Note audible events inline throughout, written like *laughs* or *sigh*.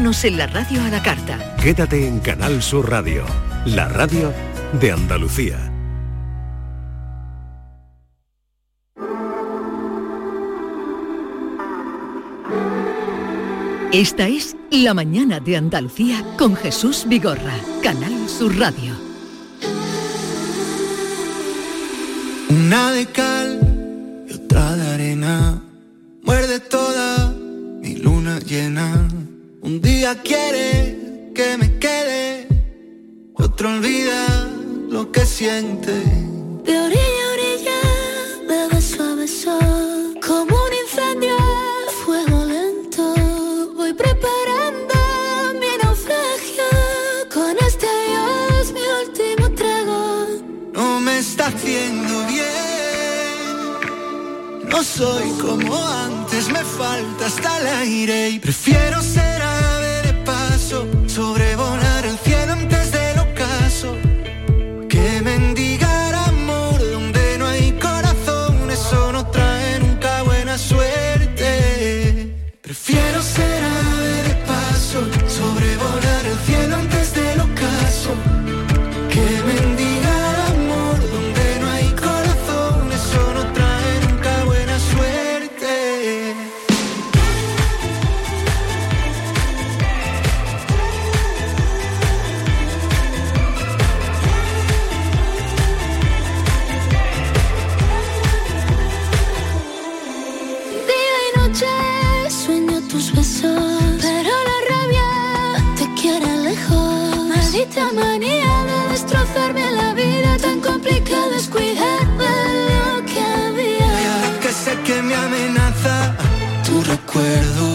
Nos en la radio a la carta. Quédate en Canal Sur Radio, la radio de Andalucía. Esta es La mañana de Andalucía con Jesús Vigorra, Canal Sur Radio. Una de cal aire y tus besos, pero la rabia te quiere lejos. Maldita manía de destrozarme la vida, tan complicado es cuidar de lo que había. Que sé que me amenaza tu recuerdo.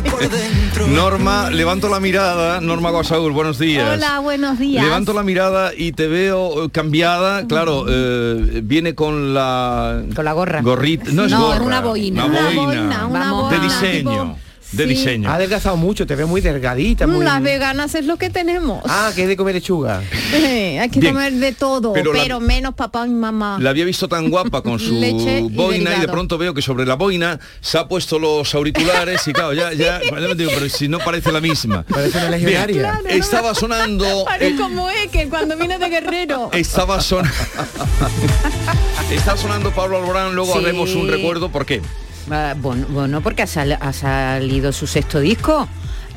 *laughs* Norma, levanto la mirada, Norma Guasaúl, buenos días. Hola, buenos días. Levanto la mirada y te veo eh, cambiada, claro, eh, viene con la... Con la gorra. Gorrita, no es No, gorra. una boina. Una Una boina. de diseño. tipo- De Sí. diseño. Ha adelgazado mucho, te ves muy delgadita, muy... Las veganas es lo que tenemos. Ah, que es de comer lechuga. Hay que Bien. comer de todo, Pero pero, la- menos papá y mamá. La había visto tan guapa con su Leche boina y de pronto veo que sobre la boina se ha puesto los auriculares y claro, ya, ya, ya me digo, pero si no parece la misma. Parece una legionaria. Bien, Claro, ¿no? estaba sonando... *laughs* Parece como es que cuando viene de guerrero. Estaba sonando. *laughs* Está sonando Pablo Alborán, luego Sí. haremos un recuerdo, ¿por qué? Ah, bueno, bueno, porque ha, sal- ha salido su sexto disco.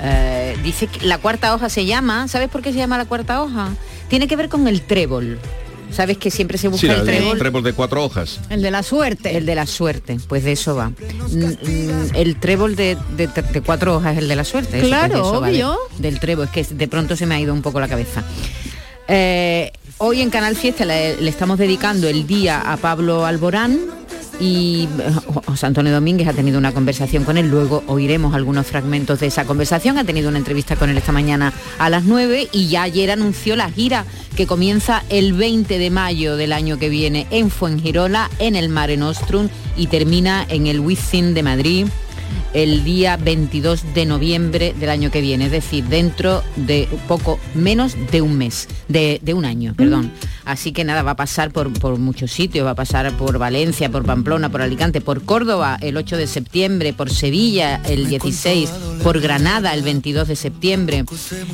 Eh, dice que la cuarta hoja se llama. ¿Sabes por qué se llama la cuarta hoja? Tiene que ver con el trébol. ¿Sabes que siempre se busca Sí, la el trébol? trébol de cuatro hojas. El de la suerte. El de la suerte, pues de eso va. Mm, mm, El trébol de, de- de cuatro hojas es el de la suerte. eso, pues, Claro, de eso va, de- obvio. del trébol, es que de pronto se me ha ido un poco la cabeza. Eh, hoy en Canal Fiesta le, le estamos dedicando el día a Pablo Alborán y eh, José Antonio Domínguez ha tenido una conversación con él, luego oiremos algunos fragmentos de esa conversación, ha tenido una entrevista con él esta mañana a las 9 y ya ayer anunció la gira que comienza el 20 de mayo del año que viene en Fuengirola, en el Mare Nostrum y termina en el Wizzing de Madrid el día 22 de noviembre del año que viene, es decir, dentro de poco menos de un mes, de, de un año, perdón. Así que nada, va a pasar por, por muchos sitios, va a pasar por Valencia, por Pamplona, por Alicante, por Córdoba el 8 de septiembre, por Sevilla el 16, por Granada el 22 de septiembre.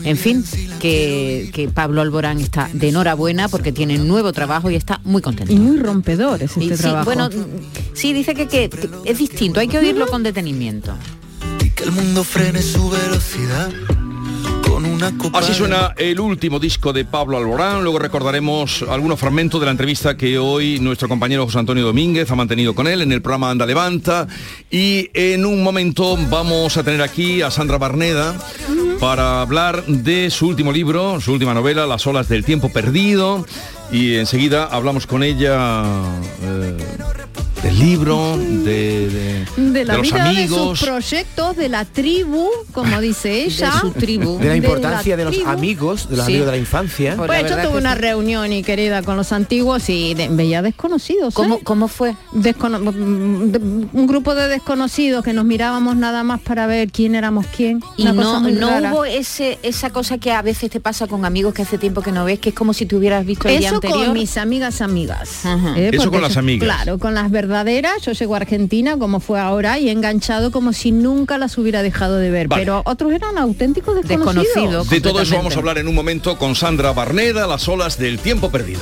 En fin, que, que Pablo Alborán está de enhorabuena porque tiene nuevo trabajo y está muy contento. Y muy rompedor es este Y sí, trabajo. bueno, sí, dice que, que- que es distinto, hay que oírlo con detenimiento. Y que el mundo frene su velocidad una copa Así de- suena el último disco de Pablo Alborán, luego recordaremos algunos fragmentos de la entrevista que hoy nuestro compañero José Antonio Domínguez ha mantenido con él en el programa Anda Levanta. Y en un momento vamos a tener aquí a Sandra Barneda para hablar de su último libro, su última novela, Las olas del tiempo perdido. Y enseguida hablamos con ella eh, del libro, de, de- de la de los vida amigos. de sus proyectos, de la tribu, como dice ella. su tribu. De la importancia de, los tribu. amigos, de los Sí. amigos de la infancia. Pues Pues la yo tuve una sí. reunión y querida con los antiguos y de- veía desconocidos. ¿eh? ¿Cómo, ¿Cómo fue? Descono- mm, de- un grupo de desconocidos que nos mirábamos nada más para ver quién éramos quién. Y Una cosa no, muy no rara. hubo ese, esa cosa que a veces te pasa con amigos que hace tiempo que no ves, que es como si te hubieras visto el día Eso anterior. con mis amigas amigas. ¿eh? Eso con las amigas. Claro, con las verdaderas. Yo llego a Argentina como fue ahora y he enganchado como si nunca las hubiera dejado de ver. Vale. Pero otros eran auténticos desconocidos. Desconocidos. De todo eso vamos a hablar en un momento con Sandra Barneda, las olas del tiempo perdido.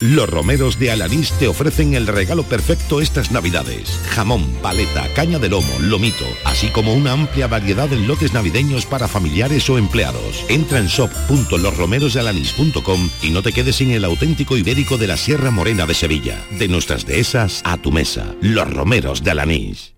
Los romeros de Alanís te ofrecen el regalo perfecto estas navidades. Jamón, paleta, caña de lomo, lomito, así como una amplia variedad en lotes navideños para familiares o empleados. Entra en shop.losromerosdealanís.com y no te quedes sin el auténtico ibérico de la Sierra Morena de Sevilla. De nuestras dehesas a tu mesa. Los romeros de Alanís.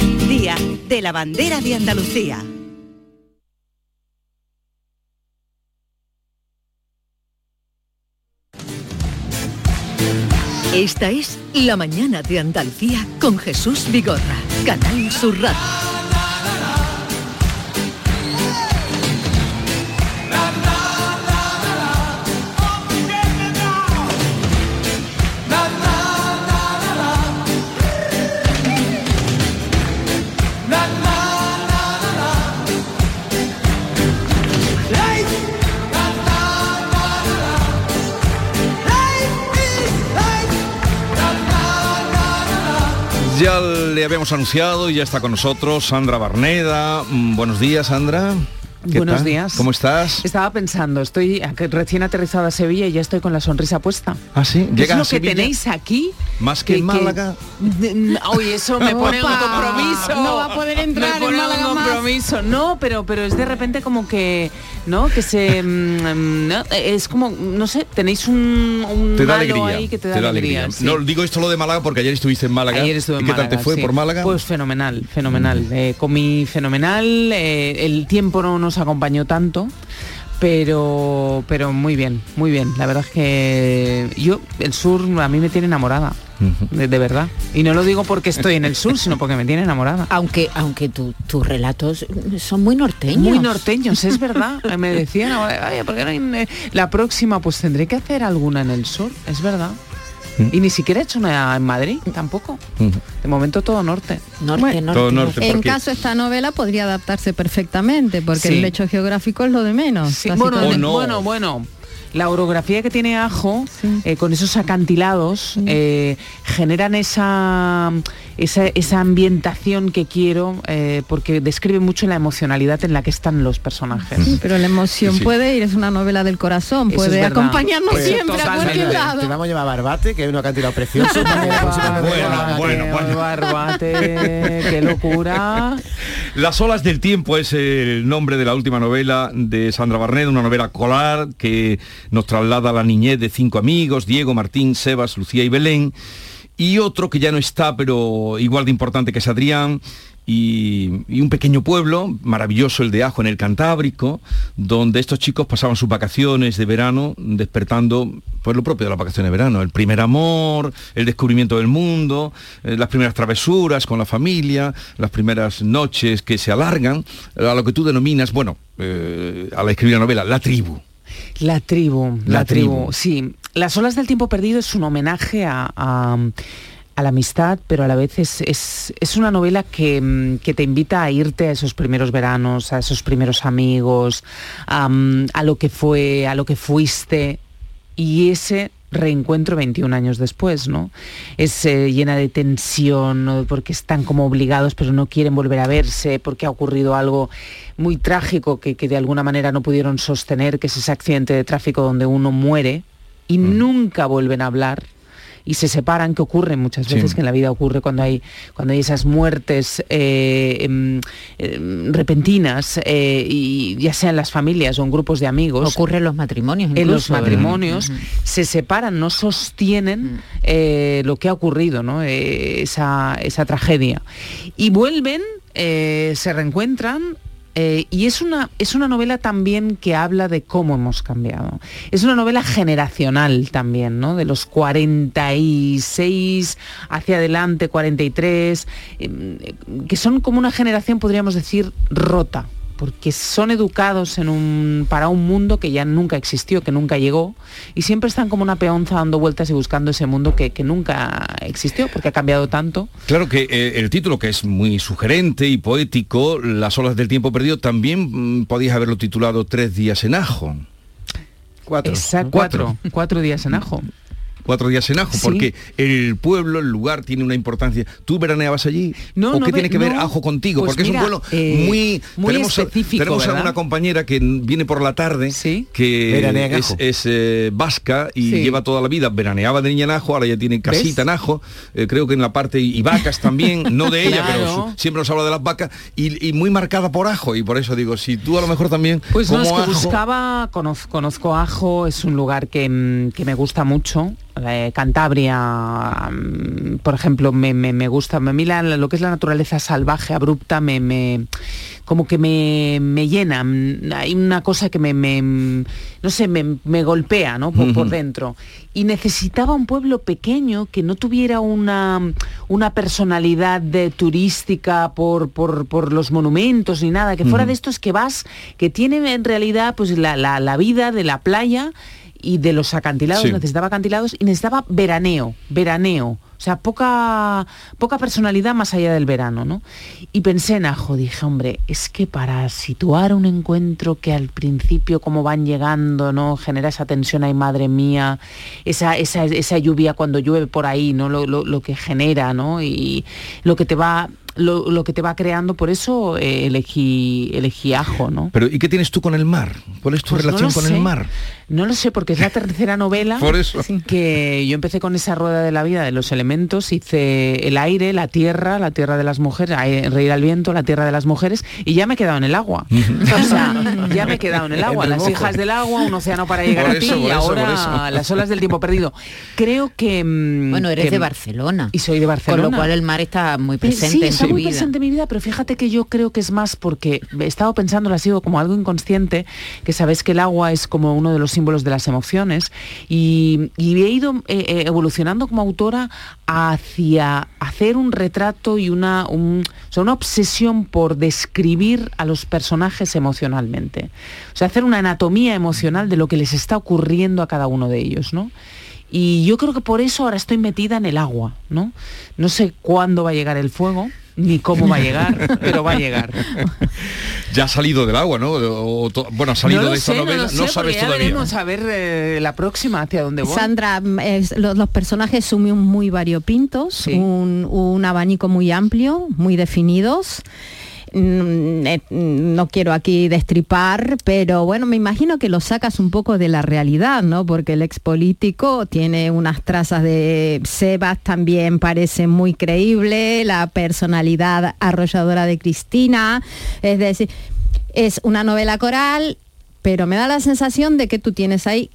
Día de la Bandera de Andalucía. Esta es La Mañana de Andalucía con Jesús Vigorra, Canal Sur Radio. Ya le habíamos anunciado y ya está con nosotros Sandra Barneda. Mm, Buenos días, Sandra. ¿Qué Buenos tal? días. ¿Cómo estás? Estaba pensando, estoy recién aterrizada a Sevilla y ya estoy con la sonrisa puesta. Ah, sí. ¿Qué es Llegas lo a que tenéis aquí? Más que en Málaga. Oye, *laughs* eso me pone un compromiso. no va a poder entrar compromiso. No, pero pero es de repente como que, ¿no? Que se *laughs* mm, no, es como no sé, tenéis un, un Te da alegría. ahí que te da, alegría. sí. No, digo esto lo de Málaga porque ayer estuviste en Málaga. Ayer estuve en ¿Y qué Málaga, tal te fue sí. por Málaga? Pues fenomenal, fenomenal. Eh, comí fenomenal, eh, el tiempo no nos acompañó tanto, pero pero muy bien, muy bien. La verdad es que yo, el sur a mí me tiene enamorada. De, de verdad. Y no lo digo porque estoy en el sur, sino porque me tiene enamorada. *laughs* Aunque, aunque tu- tus relatos son muy norteños. Muy norteños, es verdad. Me decían, "Oye, ¿por qué no hay, eh, la próxima? Pues tendré que hacer alguna en el sur, es verdad. Y ni siquiera he hecho una en Madrid, tampoco. De momento todo norte. Norte, Bueno, Todo norte, en porque- caso esta novela podría adaptarse perfectamente, porque Sí. el hecho geográfico es lo de menos. Sí, bueno, bueno, bueno. La orografía que tiene Ajo, eh, con esos acantilados, eh, generan esa, esa, esa ambientación que quiero, eh, porque describe mucho la emocionalidad en la que están los personajes. Sí, pero la emoción Sí, sí. puede ir, es una novela del corazón, Eso puede acompañarnos Pues, siempre a cualquier lado. Te vamos a llevar a Barbate, que es un acantilado precioso. *laughs* Bueno, bueno, bueno. Barbate, *laughs* qué locura. Las olas del tiempo es el nombre de la última novela de Sandra Barneda, una novela colar que nos traslada a la niñez de cinco amigos, Diego, Martín, Sebas, Lucía y Belén, y otro que ya no está, pero igual de importante que es Adrián, y, un pequeño pueblo maravilloso, el de Ajo, en el Cantábrico, donde estos chicos pasaban sus vacaciones de verano despertando pues lo propio de las vacaciones de verano, el primer amor, el descubrimiento del mundo, eh, las primeras travesuras con la familia, las primeras noches que se alargan, a lo que tú denominas, bueno, eh, al escribir la novela, la tribu. La tribu, la, La tribu. tribu. Sí, Las olas del tiempo perdido es un homenaje a, a- a la amistad, pero a la vez es, es- es una novela que, mm, que te invita a irte a esos primeros veranos, a esos primeros amigos, a, a lo que fue, a lo que fuiste y ese reencuentro 21 años después, ¿no? Es eh, llena de tensión, ¿no? porque están como obligados, pero no quieren volver a verse, porque ha ocurrido algo muy trágico que, que de alguna manera no pudieron sostener, que es ese accidente de tráfico donde uno muere y nunca vuelven a hablar y se separan, que ocurre muchas Sí. veces, que en la vida ocurre cuando hay, cuando hay esas muertes eh, em, em, repentinas, eh, y ya sea en las familias o en grupos de amigos. Ocurre en los matrimonios En los matrimonios se separan, no sostienen eh, lo que ha ocurrido, ¿no? Eh, esa, esa tragedia. Y vuelven, eh, se reencuentran. Eh, y es una, es una novela también que habla de cómo hemos cambiado. Es una novela generacional también, ¿no? De los 46 hacia adelante, 43, eh, que son como una generación, podríamos decir, rota porque son educados en un, para un mundo que ya nunca existió, que nunca llegó, y siempre están como una peonza dando vueltas y buscando ese mundo que, que nunca existió, porque ha cambiado tanto. Claro que eh, el título, que es muy sugerente y poético, Las olas del tiempo perdido, también mm, podías haberlo titulado Tres días en Ajo. Cuatro. Exacto, cuatro, cuatro días en ajo. Cuatro días en Ajo, Sí. porque el pueblo, el lugar tiene una importancia. ¿Tú veraneabas allí? No, ¿O no qué ve- tiene que ver no. Ajo contigo? Pues porque mira, es un pueblo eh, muy... muy tenemos específico, tenemos a una compañera que viene por la tarde, que Veranea en es, eh, vasca y Sí. lleva toda la vida, veraneaba de niña en Ajo, ahora ya tiene casita ¿Ves? en Ajo, eh, creo que en la parte... Y vacas también, no de ella, pero su- siempre nos habla de las vacas, y, y muy marcada por Ajo, y por eso digo, si tú a lo mejor también... Pues no, como es que Ajo- buscaba, conoz- conozco Ajo, es un lugar que, mm, que me gusta mucho eh, Cantabria, mm, por ejemplo, me, me- me gusta, a mí la- lo que es la naturaleza salvaje, abrupta, me, me- como que me, me llena. Mm, Hay una cosa que me, me- no sé, me, me golpea, ¿no? Por, dentro. Y necesitaba un pueblo pequeño que no tuviera una, una personalidad de turística por, por, por los monumentos ni nada, que fuera de estos que vas, que tienen en realidad pues la, la- la vida de la playa y de los acantilados, Sí. necesitaba acantilados y necesitaba veraneo, veraneo. O sea, poca, poca personalidad más allá del verano, ¿no? Y pensé en Ajo, dije, hombre, es que para situar un encuentro que al principio como van llegando, ¿no? Genera esa tensión, ay madre mía, esa, esa, esa lluvia cuando llueve por ahí, ¿no? Lo, lo- lo que genera, ¿no? Y lo que te va. Lo, lo que te va creando, por eso eh, elegí, elegí ajo, ¿no? Pero ¿y qué tienes tú con el mar? ¿Cuál es tu Pues relación con sé. el mar? No lo sé, porque es la *laughs* tercera novela Por eso. que yo empecé con esa rueda de la vida de los elementos, hice el aire, la tierra, la tierra de las mujeres, reír al viento, la tierra de las mujeres, y ya me he quedado en el agua. *laughs* o sea, ya me he quedado en el *laughs* agua, En el las mojo. hijas del agua, un océano para llegar Por a ti eso, y eso, ahora las olas del tiempo perdido. Creo que... mm, Bueno, eres que- de Barcelona. Y soy de Barcelona. Con lo cual el mar está muy presente sí, en está muy vida. presente en mi vida, pero fíjate que yo creo que es más porque he estado pensando, ha sido como algo inconsciente, que sabes que el agua es como uno de los símbolos de las emociones y, y he ido eh, eh, evolucionando como autora hacia hacer un retrato y una, un- o sea, una obsesión por describir a los personajes emocionalmente. O sea, hacer una anatomía emocional de lo que les está ocurriendo a cada uno de ellos, ¿no? Y yo creo que por eso ahora estoy metida en el agua, ¿no? No sé cuándo va a llegar el fuego, ni cómo va a llegar, *laughs* pero va a llegar. Ya ha salido del agua, ¿no? O to- bueno, ha salido no de esta sé, novela, no, no, sabes ya todavía. veremos a ver eh, la próxima hacia dónde voy. Sandra, mm, es- los, los personajes son muy- muy variopintos, un, un abanico muy amplio, muy definidos. Mm, eh, mm, No quiero aquí destripar, pero bueno, me imagino que lo sacas un poco de la realidad, ¿no? Porque el ex político tiene unas trazas de Sebas, también parece muy creíble, la personalidad arrolladora de Cristina, es decir, es una novela coral, pero me da la sensación de que tú tienes ahí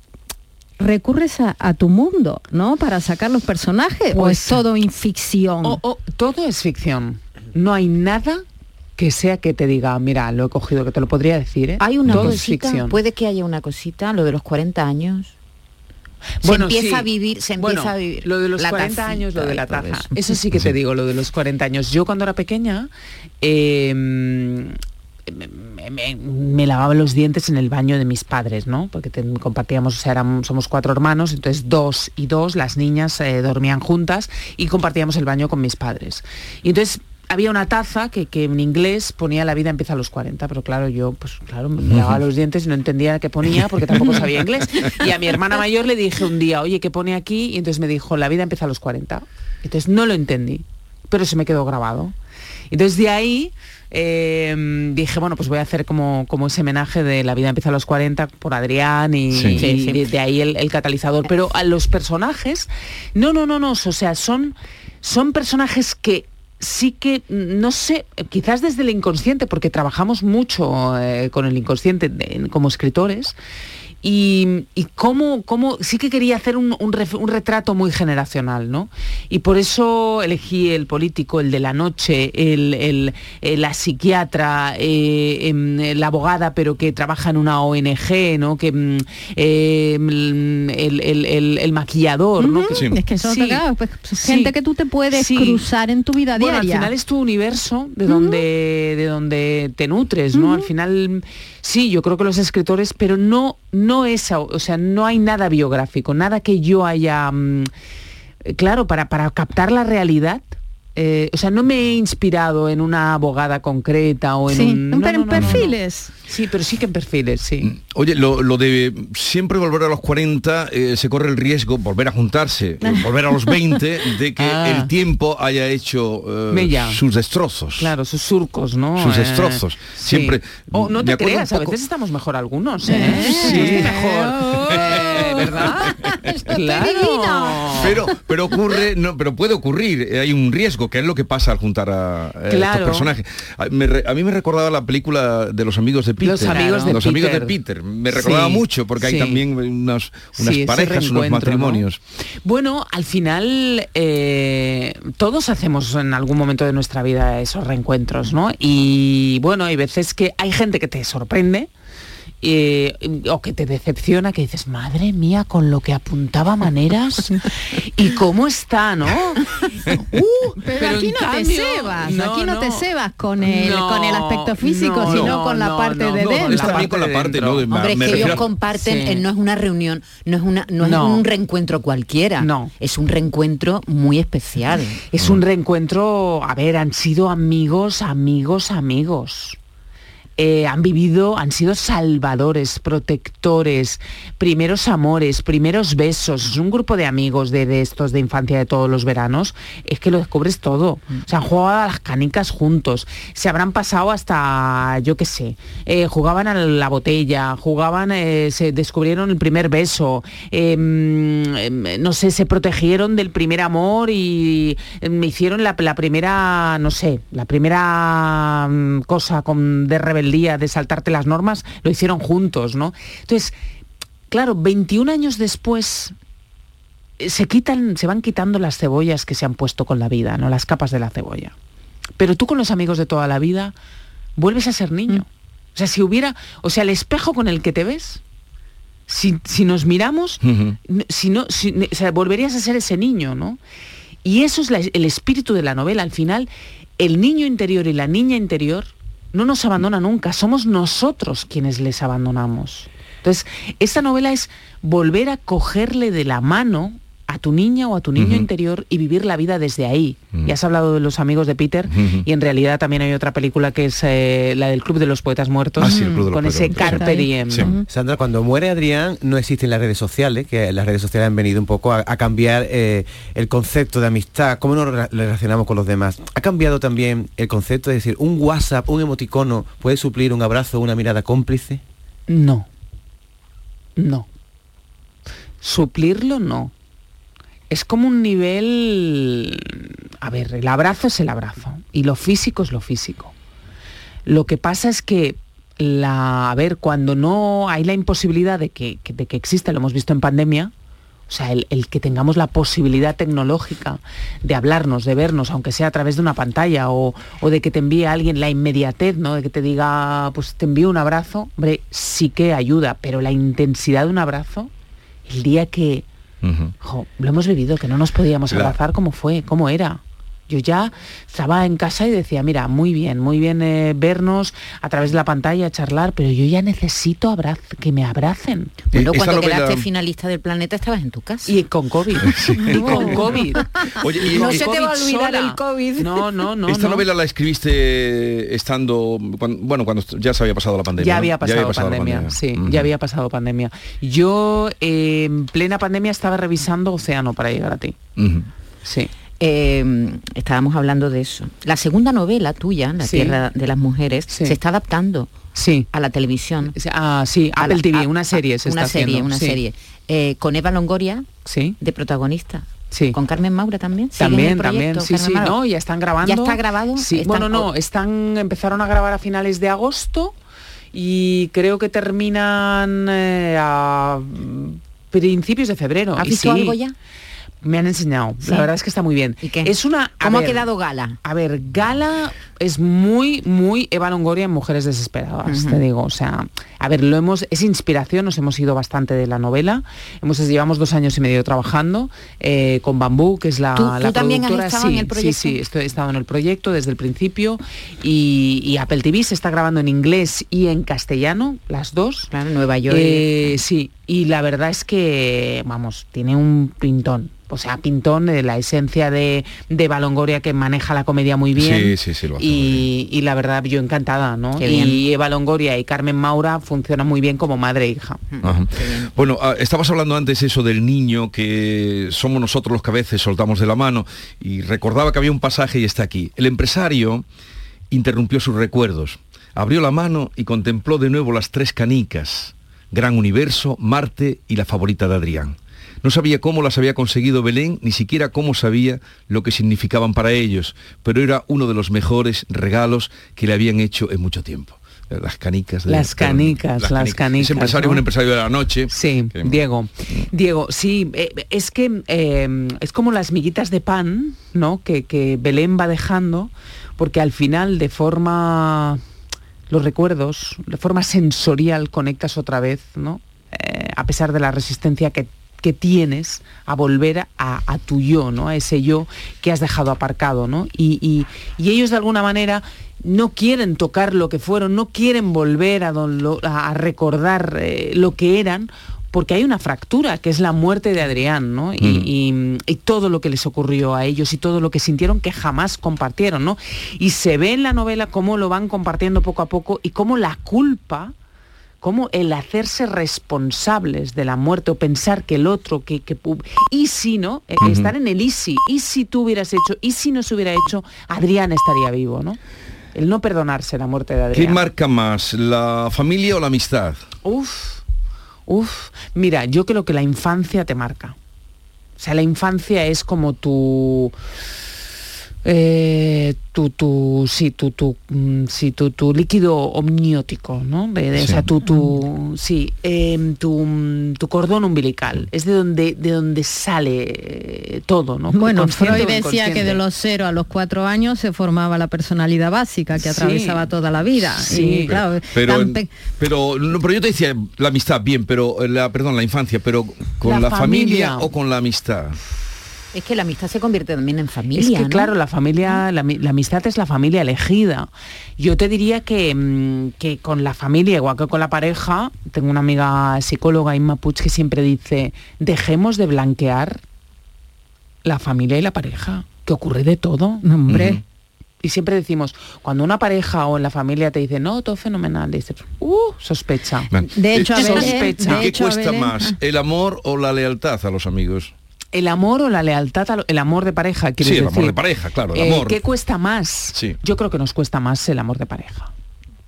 recurres a, a tu mundo, ¿no? Para sacar los personajes o Pues- es todo en ficción. O- o- todo es ficción. No hay nada que sea que te diga, mira, lo he cogido, que te lo podría decir, ¿eh? Hay una todo es cosita, ficción. puede que haya una cosita, lo de los 40 años. Se Bueno, empieza sí. a vivir, se Bueno, empieza a vivir. Lo de los la 40 tacita años, lo de la taza. eso. Eso sí que te digo, lo de los 40 años. Yo cuando era pequeña eh, me, me- me lavaba los dientes en el baño de mis padres, ¿no? Porque compartíamos, o sea, eran- somos cuatro hermanos, entonces dos y dos, las niñas eh, dormían juntas y compartíamos el baño con mis padres. Y entonces había una taza que, que en inglés ponía la vida empieza a los 40, pero claro, yo pues claro, me lavaba los dientes y no entendía qué ponía porque tampoco sabía inglés. Y a mi hermana mayor le dije un día, oye, ¿qué pone aquí? Y entonces me dijo, la vida empieza a los 40. Entonces no lo entendí, pero se me quedó grabado. Entonces de ahí eh, dije, bueno, pues voy a hacer como, como ese homenaje de La vida empieza a los 40 por Adrián y, Sí. y Sí, sí. de, de ahí el, el catalizador. Pero a los personajes, no, no, no, no, o sea, son, son personajes que sí que, no sé, quizás desde el inconsciente, porque trabajamos mucho eh, con el inconsciente como escritores, y, y cómo, cómo sí que quería hacer un, un ref- un retrato muy generacional, ¿no? Y por eso elegí el político, el de la noche, el, el- eh, la psiquiatra, eh, em, la abogada, pero que trabaja en una ONG, ¿no? Que, mm, eh, mm, el, el- el- el maquillador, ¿no? Es que son Sí. claro, pues, Sí. gente que tú te puedes Sí. cruzar en tu vida Bueno, diaria. al final es tu universo de donde, de donde te nutres, ¿no? Al final, sí, yo creo que los escritores, pero no, no es, au- o sea, no hay nada biográfico, nada que yo haya, mm, claro, para, para captar la realidad. Eh, o sea, no me he inspirado en una abogada concreta o en Sí, un... no, pero no, en no, no, no. perfiles. Sí, pero sí que en perfiles, sí. Oye, lo, lo de siempre volver a los 40, eh, se corre el riesgo, volver a juntarse, eh, volver a los 20, de que *laughs* Ah. el tiempo haya hecho eh, sus destrozos. Claro, sus surcos, ¿no? Sus Eh, destrozos. sí. Siempre. O no me te creas, un a poco- veces estamos mejor algunos, ¿eh? Sí. Mejor. Eh, *laughs* ¿verdad? Claro. Pero, pero ocurre, no, pero puede ocurrir, eh, hay un riesgo, que es lo que pasa al juntar a, eh, Claro. estos personajes. A, me re- a mí me recordaba la película de los amigos de Peter. Los amigos de Los amigos de Peter. Peter. Me recordaba Sí, mucho, porque hay también unas, unas Sí, parejas, unos matrimonios. Bueno, al final eh, todos hacemos en algún momento de nuestra vida esos reencuentros, ¿no? Y bueno, hay veces que hay gente que te sorprende. Eh, o que te decepciona, que dices, madre mía, con lo que apuntaba maneras y cómo está, ¿no? *laughs* Uh, Pero, aquí no cambio- te cebas, no, aquí no, te cebas con el, No, con el aspecto físico, no, sino no, con la parte no, de no, dentro. Está bien con la parte, ¿no? De- Hombre, es que refiero ellos comparten, Sí. eh, no es una reunión, no es una, no es No. un reencuentro cualquiera. No. Es un reencuentro muy especial. Es un reencuentro, a ver, han sido amigos, amigos, amigos. Eh, han vivido, han sido salvadores, protectores, primeros amores, primeros besos. Es un grupo de amigos de, de estos de infancia de todos los veranos. Es que lo descubres todo. Se han jugado a las canicas juntos. Se habrán pasado hasta, yo qué sé, eh, jugaban a la botella, jugaban, eh, se descubrieron el primer beso, em, em, no sé, se protegieron del primer amor y em, hicieron la, la primera, no sé, la primera mm, cosa con, de rebeldía, de saltarte las normas, lo hicieron juntos, ¿no? Entonces, claro, 21 años después eh, se quitan, se van quitando las cebollas que se han puesto con la vida, ¿no? Las capas de la cebolla. Pero tú con los amigos de toda la vida vuelves a ser niño. O sea, si hubiera, o sea, el espejo con el que te ves, si, si nos miramos, si no, si- ne- o sea, volverías a ser ese niño, ¿no? Y eso es la- el espíritu de la novela. Al final, el niño interior y la niña interior no nos abandona nunca, somos nosotros quienes les abandonamos. Entonces, esta novela es volver a cogerle de la mano a tu niña o a tu niño interior y vivir la vida desde ahí. Ujú. Ya has hablado de los amigos de Peter y en realidad también hay otra película que es eh, la del Club de los Poetas Muertos Ah, sí, el Club de los con Poetas ese Muertos, carpe diem. Sí. ¿no? Sandra, cuando muere Adrián no existen las redes sociales, que las redes sociales han venido un poco a, a cambiar eh, el concepto de amistad, cómo nos re- relacionamos con los demás. Ha cambiado también el concepto, es decir, un WhatsApp, un emoticono, puede suplir un abrazo, una mirada cómplice. No. No. Suplirlo no. Es como un nivel... A ver, el abrazo es el abrazo y lo físico es lo físico. Lo que pasa es que la, a ver, cuando no hay la imposibilidad de que, de que exista, lo hemos visto en pandemia, o sea, el, el que tengamos la posibilidad tecnológica de hablarnos, de vernos, aunque sea a través de una pantalla, o, o de que te envíe alguien la inmediatez, ¿no? De que te diga, pues te envío un abrazo, hombre, sí que ayuda, pero la intensidad de un abrazo, el día que Jo, lo hemos vivido, que no nos podíamos La- abrazar, ¿cómo fue? ¿Cómo era? Yo ya estaba en casa y decía, mira, muy bien, muy bien eh, vernos a través de la pantalla, charlar, pero yo ya necesito abraz que me abracen. Bueno, cuando quedaste finalista del planeta estabas en tu casa. Y con COVID. *laughs* Y con *laughs* COVID. Oye, y- no y- se te va a olvidar sola. el COVID. No, no, no. Esta no. novela la escribiste estando, cuan- bueno, cuando ya se había pasado la pandemia. Ya ¿no? había pasado, la pandemia, sí, ya había pasado pandemia. Yo eh, en plena pandemia estaba revisando Océano para llegar a ti. Sí. Eh, estábamos hablando de eso. La segunda novela tuya, La Sí. Tierra de las Mujeres, Sí. se está adaptando Sí. a la televisión. Ah, sí, A la- TV, a- una serie se una está serie, haciendo, una serie. Eh, con Eva Longoria de protagonista. Sí. Con Carmen Maura también. ¿Sigue en También, también, sí, Carmen sí, Maura? no, ya están grabando. ¿Ya está grabado? Sí, Están- bueno, no, están, empezaron a grabar a finales de agosto y creo que terminan eh, a principios de febrero. ¿Has visto sí, algo ya? Me han enseñado. Sí. La verdad es que está muy bien. ¿Y qué? Es una. ¿Cómo ha quedado Gala? A ver, Gala es muy, muy Eva Longoria en Mujeres Desesperadas, te digo. O sea, a ver, lo hemos, es inspiración, nos hemos ido bastante de la novela. Hemos, llevamos dos años y medio trabajando eh, con Bambú, que es la, ¿Tú- la tú también has productora. estado en sí, el proyecto? Sí, sí, estoy, he estado en el proyecto desde el principio y, y Apple TV se está grabando en inglés y en castellano, las dos. Claro, Nueva York. Eh, sí, y la verdad es que, vamos, tiene un pintón. O sea, pintón de la esencia de, de Balongoria que maneja la comedia muy bien. Sí, sí, sí, lo hace muy y, y la verdad, yo encantada, ¿no? Qué y bien. Eva Longoria y Carmen Maura funcionan muy bien como madre e hija. Ajá. Bueno, ah, estabas hablando antes eso del niño que somos nosotros los que a veces soltamos de la mano y recordaba que había un pasaje y está aquí. El empresario interrumpió sus recuerdos, abrió la mano y contempló de nuevo las tres canicas Gran Universo, Marte y la favorita de Adrián. No sabía cómo las había conseguido Belén, ni siquiera cómo sabía lo que significaban para ellos, pero era uno de los mejores regalos que le habían hecho en mucho tiempo. Las canicas. de- Las canicas, las canicas, Ese empresario, ¿no? un empresario de la noche. Sí, Diego. Diego, sí, eh, es que eh, es como las miguitas de pan, ¿no? Que, que Belén va dejando, porque al final de forma los recuerdos, de forma sensorial conectas otra vez, ¿no? Eh, a pesar de la resistencia que que tienes a volver a, a tu yo, ¿no? A ese yo que has dejado aparcado, ¿no? Y, y- y ellos de alguna manera no quieren tocar lo que fueron, no quieren volver a, don- a recordar eh, lo que eran, porque hay una fractura, que es la muerte de Adrián, ¿no? Y, y- y todo lo que les ocurrió a ellos y todo lo que sintieron que jamás compartieron, ¿no? Y se ve en la novela cómo lo van compartiendo poco a poco y cómo la culpa cómo el hacerse responsables de la muerte o pensar que el otro, que, que y si no, Ujú. estar en el y si, y si tú hubieras hecho, y si no se hubiera hecho, Adrián estaría vivo, ¿no? El no perdonarse la muerte de ¿Qué Adrián. marca más, la familia o la amistad? Uf, uf. Mira, yo creo que la infancia te marca. O sea, la infancia es como tu... eh, tu, tu, sí, tu, tu, mm, sí, tu, tu líquido omniótico, ¿no? De- de- O sea, tu, tu, sí, em, tu, mm, tu cordón umbilical. Es de donde, de donde sale eh, todo, ¿no? Bueno, Freud decía que de los 0 a los 4 años se formaba la personalidad básica que Sí. atravesaba toda la vida. Sí. Y claro, Pero, tan pe- pero, no, pero yo te decía la amistad, bien, pero eh, la, perdón, la infancia, pero con La la, familia. familia. o con la amistad. Es que la amistad se convierte también en familia. Es que ¿no? claro, la familia, la, mi- la amistad es la familia elegida. Yo te diría que, mm, que con la familia, igual que con la pareja, tengo una amiga psicóloga, Inma Puig, que siempre dice, dejemos de blanquear la familia y la pareja, que ocurre de todo. Hombre. Y siempre decimos, cuando una pareja o en la familia te dice, no, todo fenomenal, dices, uh, sospecha. De hecho, a Belén- sospecha. de ¿Qué hecho, a cuesta más, el amor o la lealtad a los amigos? El amor o la lealtad, lo- el amor de pareja, quiero Sí, el decir. amor de pareja, claro, el Eh, amor. ¿Qué cuesta más? Sí. Yo creo que nos cuesta más el amor de pareja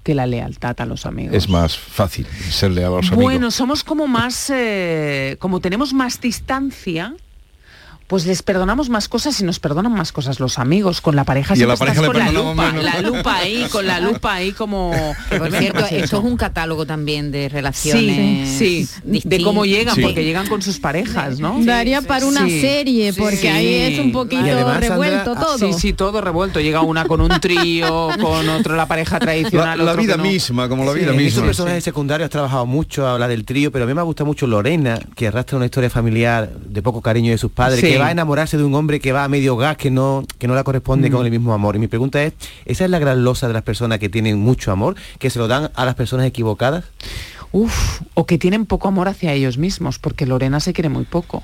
que la lealtad a los amigos. Es más fácil ser leal a los amigos. Bueno, somos como más, eh, como tenemos más distancia, pues les perdonamos más cosas y nos perdonan más cosas los amigos. Con la pareja Y a la pareja estás le con la lupa, menos. la lupa ahí, con la lupa ahí como... Por *laughs* cierto, esto eso. es un catálogo también de Sí, relaciones. sí, de cómo llegan, Sí. porque llegan con sus parejas, ¿no? Daría para una Sí. serie, porque ahí es un poquito además, revuelto ah, todo. Sí, sí, todo revuelto. Llega una con un trío, con otro la pareja La, tradicional. la otro vida no. misma, como la Sí, vida en estos misma. personajes secundarios has trabajado mucho, habla del trío, pero a mí me gusta mucho Lorena, que arrastra una historia familiar de poco cariño de sus padres, Sí. Que va a enamorarse de un hombre que va a medio gas, que no, que no la corresponde Mm. con el mismo amor. Y mi pregunta es, ¿esa es la gran losa de las personas que tienen mucho amor, que se lo dan a las personas equivocadas? Uf, o que tienen poco amor hacia ellos mismos, porque Lorena se quiere muy poco.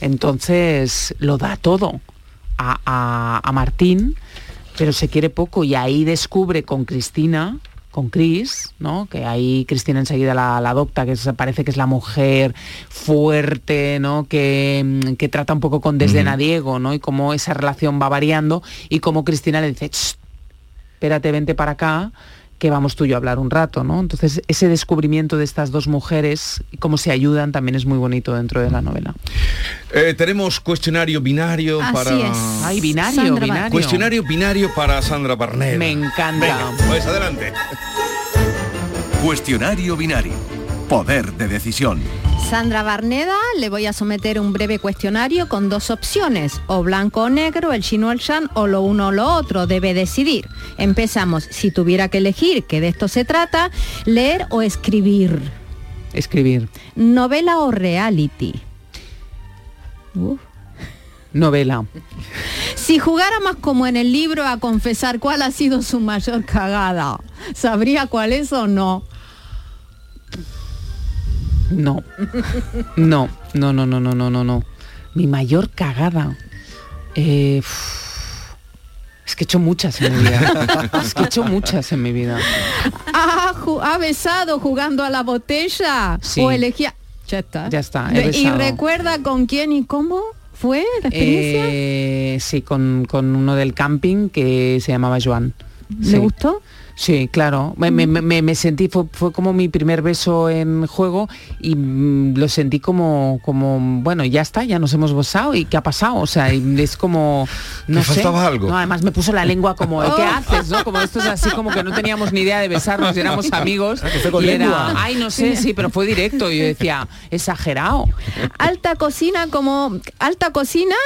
Entonces lo da todo a, a- a Martín, pero se quiere poco y ahí descubre con Cristina, con Cris, ¿no? Que ahí Cristina enseguida la, la adopta, que es- parece que es la mujer fuerte, ¿no? Que, mm, que trata un poco con desdén a Diego, ¿no? Y cómo esa relación va variando y cómo Cristina le dice, "Ch, espérate, vente para acá, que vamos tú y yo a hablar un rato, ¿no? Entonces, ese descubrimiento de estas dos mujeres y cómo se ayudan también es muy bonito dentro de la novela. Eh, tenemos cuestionario binario Así para... es. Ay, binario, Sandra Bar- binario. Cuestionario binario para Sandra Barneda. Me encanta. Venga, pues adelante. Cuestionario binario. Poder de decisión. Sandra Barneda, le voy a someter un breve cuestionario con dos opciones, o blanco o negro, el chino o el shan, o lo uno o lo otro, debe decidir. Empezamos, si tuviera que elegir, que de esto se trata, leer o escribir, Escribir. novela o reality. Uf. Novela. Si jugara más como en el libro a confesar cuál ha sido su mayor cagada, ¿sabría cuál es o no? No. No, no, no, no, no, no, no, no. Mi mayor cagada. Eh, es que he hecho muchas en mi vida. es que he hecho muchas en mi vida. ¿Ha, ha besado jugando a la botella? Sí. ¿O elegía? Ya está. Ya está, he ¿Y recuerda con quién y cómo fue la experiencia? Eh, sí, con, con uno del camping que se llamaba Joan. ¿Le Sí. gustó? Sí, claro. Me, me- me- me sentí, fue, fue como mi primer beso en juego y mm, lo sentí como, como, bueno, ya está, ya nos hemos besado y qué ha pasado. O sea, es como, no ¿Te sé. faltaba algo? No, además me puso la lengua como, *laughs* ¿qué haces? ¿no? Como esto es así como que no teníamos ni idea de besarnos, y éramos *laughs* amigos. con y era, ay, no sé, sí, pero fue directo. Y yo decía, exagerado. Alta cocina como alta cocina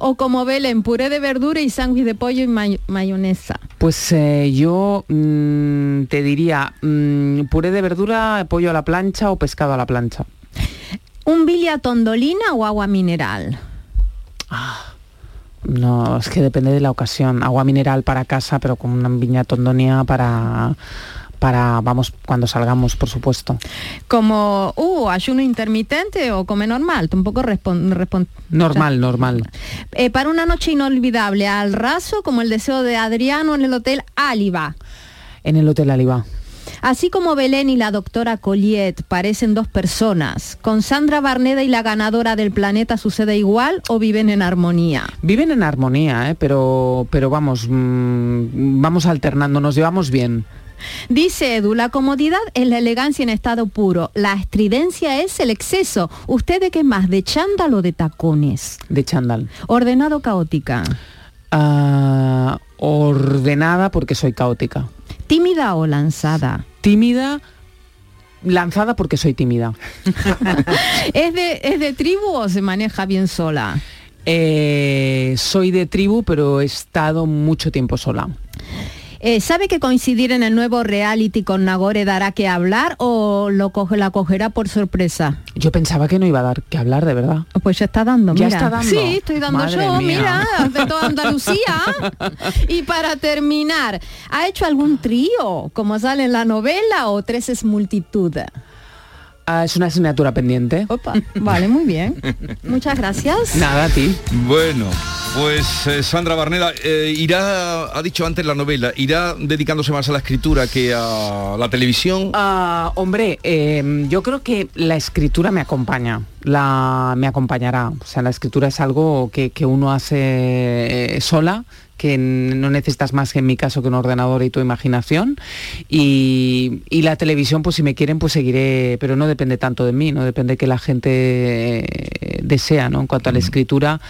o como Belén, puré de verdura y sándwich de pollo y may- mayonesa. Pues eh, yo mm, te diría mm, puré de verdura, pollo a la plancha o pescado a la plancha. Un bilia tondolina o agua mineral. No, es que depende de la ocasión. Agua mineral para casa, pero con una viña tondonia para para vamos cuando salgamos, por supuesto. Como, uh, ayuno intermitente o come normal, tampoco responde. Normal, normal. Eh, para una noche inolvidable, al raso, como el deseo de Adriano en el Hotel Áliba. En el Hotel Aliba. Así como Belén y la doctora Colliet parecen dos personas, ¿con Sandra Barneda y la ganadora del planeta sucede igual o viven en armonía? Viven en armonía, ¿eh? pero pero vamos, mm, vamos alternando, nos llevamos bien. Dice Edu, la comodidad es la elegancia en estado puro, la estridencia es el exceso. ¿Usted de qué más? ¿De chándal o de tacones? De chándal. Ordenado o caótica. Ah, ordenada porque soy caótica. ¿Tímida o lanzada? Tímida, lanzada porque soy tímida. *laughs* ¿Es de, ¿Es de tribu o se maneja bien sola? Eh, soy de tribu, pero he estado mucho tiempo sola. Eh, ¿Sabe que coincidir en el nuevo reality con Nagore dará que hablar o lo coge, la cogerá por sorpresa? Yo pensaba que no iba a dar que hablar, de verdad. Pues ya está dando, Ya mira. está dando. Sí, estoy dando Madre yo, mía. mira, de toda Andalucía. *laughs* y para terminar, ¿ha hecho algún trío, como sale en la novela, o tres es multitud? Ah, es una asignatura pendiente. Opa, vale, muy bien. *laughs* Muchas gracias. Nada, a ti. Bueno, pues eh, Sandra Barneda eh, irá, ha dicho antes la novela, irá dedicándose más a la escritura que a la televisión. Ah, hombre, eh, yo creo que la escritura me acompaña, la, me acompañará. O sea, la escritura es algo que, que uno hace eh, sola, que no necesitas más que en mi caso que un ordenador y tu imaginación. Y, y la televisión, pues si me quieren, pues seguiré, pero no depende tanto de mí, no depende que la gente desea, ¿no? En cuanto a la escritura.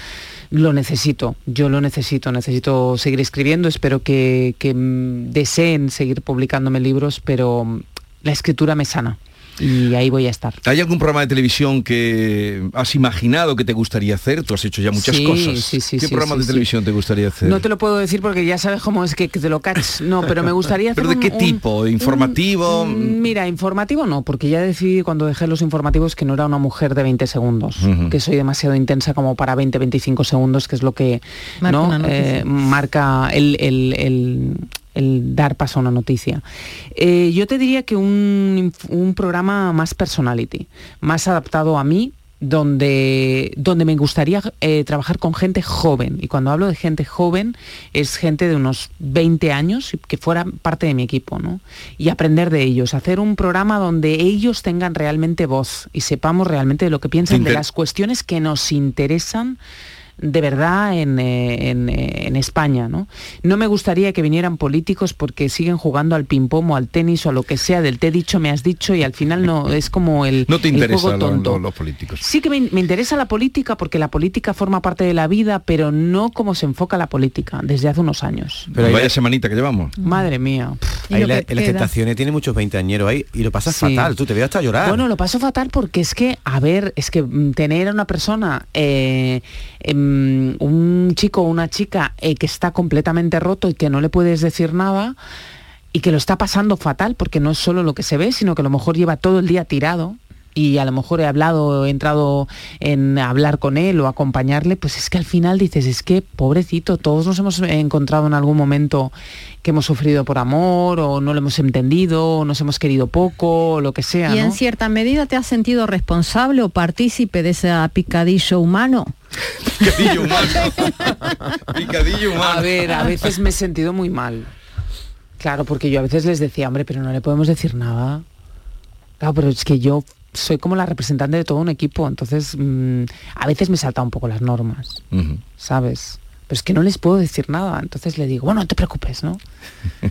Lo necesito, yo lo necesito, necesito seguir escribiendo, espero que, que, mm, deseen seguir publicándome libros, pero mm, la escritura me sana y ahí voy a estar. ¿Hay algún programa de televisión que has imaginado que te gustaría hacer? Tú has hecho ya muchas Sí, cosas. sí, sí, ¿Qué sí, programa sí, de sí. televisión te gustaría hacer? No te lo puedo decir porque ya sabes cómo es que, que te lo cachas. No, pero me gustaría *laughs* hacer ¿Pero de un- qué un- tipo? ¿Informativo? Mm, Mira, informativo no, porque ya decidí cuando dejé los informativos que no era una mujer de 20 segundos, que soy demasiado intensa como para 20-25 segundos, que es lo que Marca ¿no? Eh, marca el, el- el- el dar paso a una noticia. Eh, yo te diría que un, un programa más personality, más adaptado a mí, donde, donde me gustaría eh, trabajar con gente joven. Y cuando hablo de gente joven, es gente de unos 20 años que fuera parte de mi equipo, ¿no? Y aprender de ellos, hacer un programa donde ellos tengan realmente voz y sepamos realmente de lo que piensan, de las cuestiones que nos interesan de verdad en, eh, en, eh, en España. ¿no? no me gustaría que vinieran políticos porque siguen jugando al ping-pong o al tenis o a lo que sea, del te he dicho, me has dicho, y al final no es como el, No te el interesan juego lo- tonto. lo- los políticos. Sí que me, me interesa la política porque la política forma parte de la vida, pero no como se enfoca la política desde hace unos años. Pero Vaya la- semanita que llevamos. Madre mía. Ahí la, en las tentaciones tiene muchos 20 añeros ahí y lo pasas Sí. fatal, tú te voy hasta llorar. Bueno, lo paso fatal porque es que, a ver, es que mm, tener a una persona, eh, em, un chico o una chica eh, que está completamente roto y que no le puedes decir nada y que lo está pasando fatal porque no es solo lo que se ve, sino que a lo mejor lleva todo el día tirado y a lo mejor he hablado, he entrado en hablar con él o acompañarle, pues es que al final dices, es que pobrecito, todos nos hemos encontrado en algún momento que hemos sufrido por amor o no lo hemos entendido, o nos hemos querido poco, o lo que sea. ¿Y en ¿no? cierta medida te has sentido responsable o partícipe de ese picadillo humano? Picadillo humano. Picadillo humano. A ver, a veces me he sentido muy mal. Claro, porque yo a veces les decía, hombre, pero no le podemos decir nada. Claro, pero es que yo soy como la representante de todo un equipo, entonces mm, a veces me salta un poco las normas. ¿sabes? Pero es que no les puedo decir nada. Entonces le digo, bueno, no te preocupes, ¿no?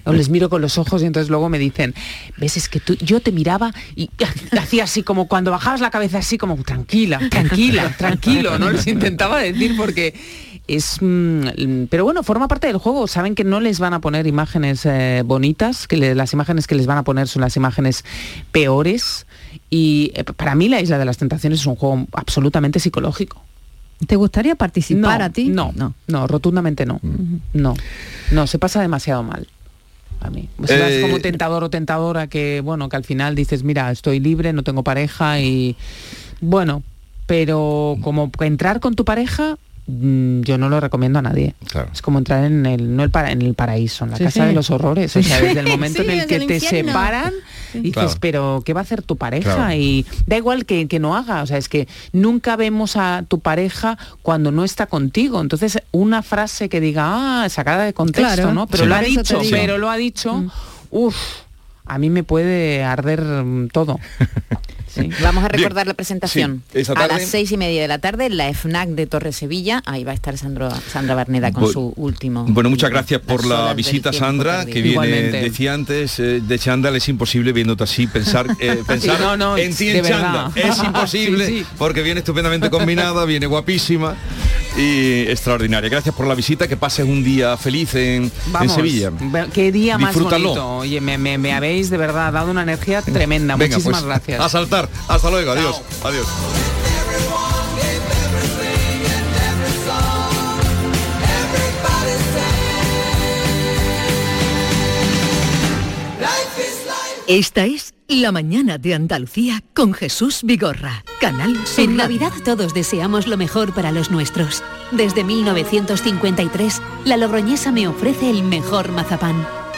O les miro con los ojos y entonces luego me dicen, ves, es que tú, yo te miraba y *laughs* hacía así como cuando bajabas la cabeza así como, tranquila, tranquila, tranquilo, ¿no? Les intentaba decir porque es mm, pero bueno forma parte del juego saben que no les van a poner imágenes eh, bonitas que las imágenes que les van a poner son las imágenes peores y eh, para mí la isla de las tentaciones es un juego absolutamente psicológico ¿Te gustaría participar No, a ti? no no. rotundamente no. No no se pasa demasiado mal a mí. O sea, Eh, es como tentador o tentadora que bueno que al final dices mira estoy libre no tengo pareja y bueno pero como entrar con tu pareja yo no lo recomiendo a nadie es como entrar en el no el para, en el paraíso en la Sí, casa sí. de los horrores o sea desde el momento *laughs* Sí, en el que el te infierno. separan Sí. dices Claro. pero qué va a hacer tu pareja Claro. y da igual que, que no haga o sea es que nunca vemos a tu pareja cuando no está contigo entonces una frase que diga ah sacada de contexto Claro. no pero Sí. lo ha dicho pero lo ha dicho uff a mí me puede arder mm, *laughs* *laughs* Vamos a recordar la presentación. Sí, A las seis y media de la tarde, en la FNAC de Torre Sevilla. Ahí va a estar Sandro, Sandra Barneda con Bu- su último. Bueno, muchas gracias por la visita, Sandra, perdido. que viene, Igualmente. decía antes, eh, de chándal es imposible viéndote así, pensar, eh, *laughs* pensar Sí, no, no, en ti en chándal. Es *laughs* imposible, Sí, sí. porque viene estupendamente combinada, viene guapísima y extraordinaria. Gracias por la visita, que pases un día feliz en, Sevilla. Qué día más Disfrútalo. bonito. Oye, me, me- me habéis de verdad dado una energía tremenda. Venga, Muchísimas pues, gracias. A saltar. Hasta luego, adiós. Adiós. Esta es La mañana de Andalucía con Jesús Vigorra, Canal Sur En. Navidad todos deseamos lo mejor para los nuestros. Desde 1953, la Logroñesa me ofrece el mejor mazapán.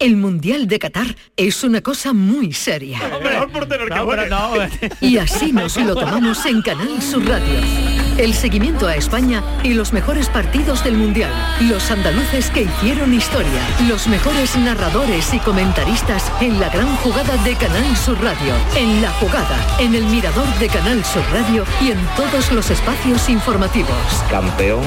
El Mundial de Qatar es una cosa muy seria. Y así nos lo tomamos en Canal Sur Radio. El seguimiento a España y los mejores partidos del Mundial. Los andaluces que hicieron historia. Los mejores narradores y comentaristas en la gran jugada de Canal Sur Radio. En la jugada, en el mirador de Canal Sur Radio y en todos los espacios informativos. Campeón,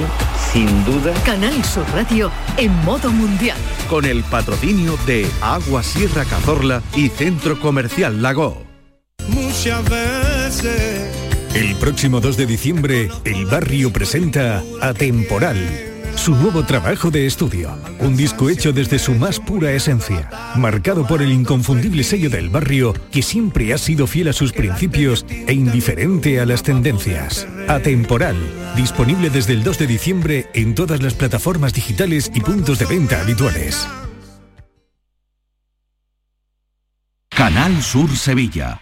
sin duda. Canal Sur Radio en modo mundial. Con el patrocinio de Agua Sierra Cazorla y Centro Comercial Lago. Muchas veces El próximo 2 de diciembre, el barrio presenta Atemporal, su nuevo trabajo de estudio. Un disco hecho desde su más pura esencia, marcado por el inconfundible sello del barrio que siempre ha sido fiel a sus principios e indiferente a las tendencias. Atemporal, disponible desde el 2 de diciembre en todas las plataformas digitales y puntos de venta habituales. Canal Sur Sevilla.